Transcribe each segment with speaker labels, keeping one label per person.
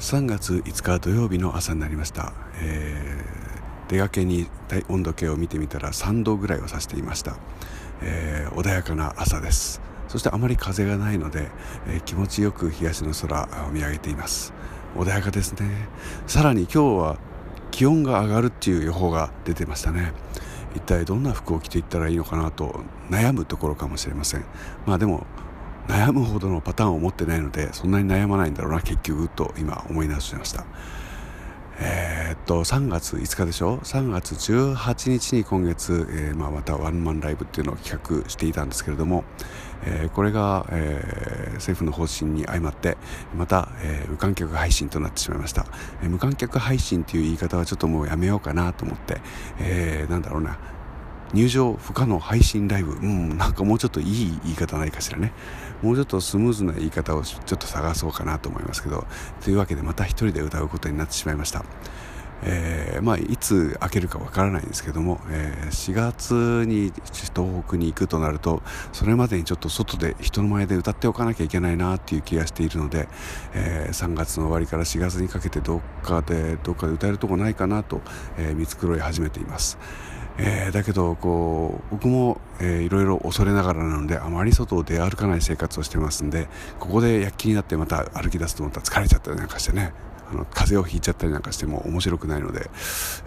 Speaker 1: 3月5日土曜日の朝になりました、えー、出かけに温度計を見てみたら3度ぐらいを指していました、えー、穏やかな朝です。そしてあまり風がないので、えー、気持ちよく東の空を見上げています。穏やかですね。さらに今日は気温が上がるっていう予報が出てましたね。一体どんな服を着ていったらいいのかなと悩むところかもしれません。まあでも悩むほどのパターンを持ってないのでそんなに悩まないんだろうな結局と今思い直しました。えー、っと3月5日でしょ？3月18日に今月、えー、まあ、またワンマンライブっていうのを企画していたんですけれども、えー、これが、え政府の方針に相まってまた、え無観客配信となってしまいました、え無観客配信っていう言い方はちょっともうやめようかなと思って、えなんだろうな。入場不可能配信ライブ、うん、なんかもうちょっといい言い方ないかしらね。もうちょっとスムーズな言い方をちょっと探そうかなと思いますけど、というわけでまた一人で歌うことになってしまいました。えー、まあ、いつ開けるかわからないんですけども、えー、4月に東北に行くとなるとそれまでにちょっと外で人の前で歌っておかなきゃいけないなっていう気がしているので、えー、3月の終わりから4月にかけてどっかでどっかで歌えるとこないかなと、え見繕い始めています。えー、だけどこう僕も、えー、いろいろ恐れながらなのであまり外を出歩かない生活をしてますんでここで躍起になってまた歩き出すとまたら疲れちゃったりなんかしてねあの風邪をひいちゃったりなんかしても面白くないので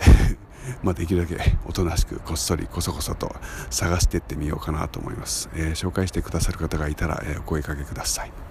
Speaker 1: まあできるだけおとなしくこっそりこそこそと探していってみようかなと思います、えー、紹介してくださる方がいたら、えお声かけください。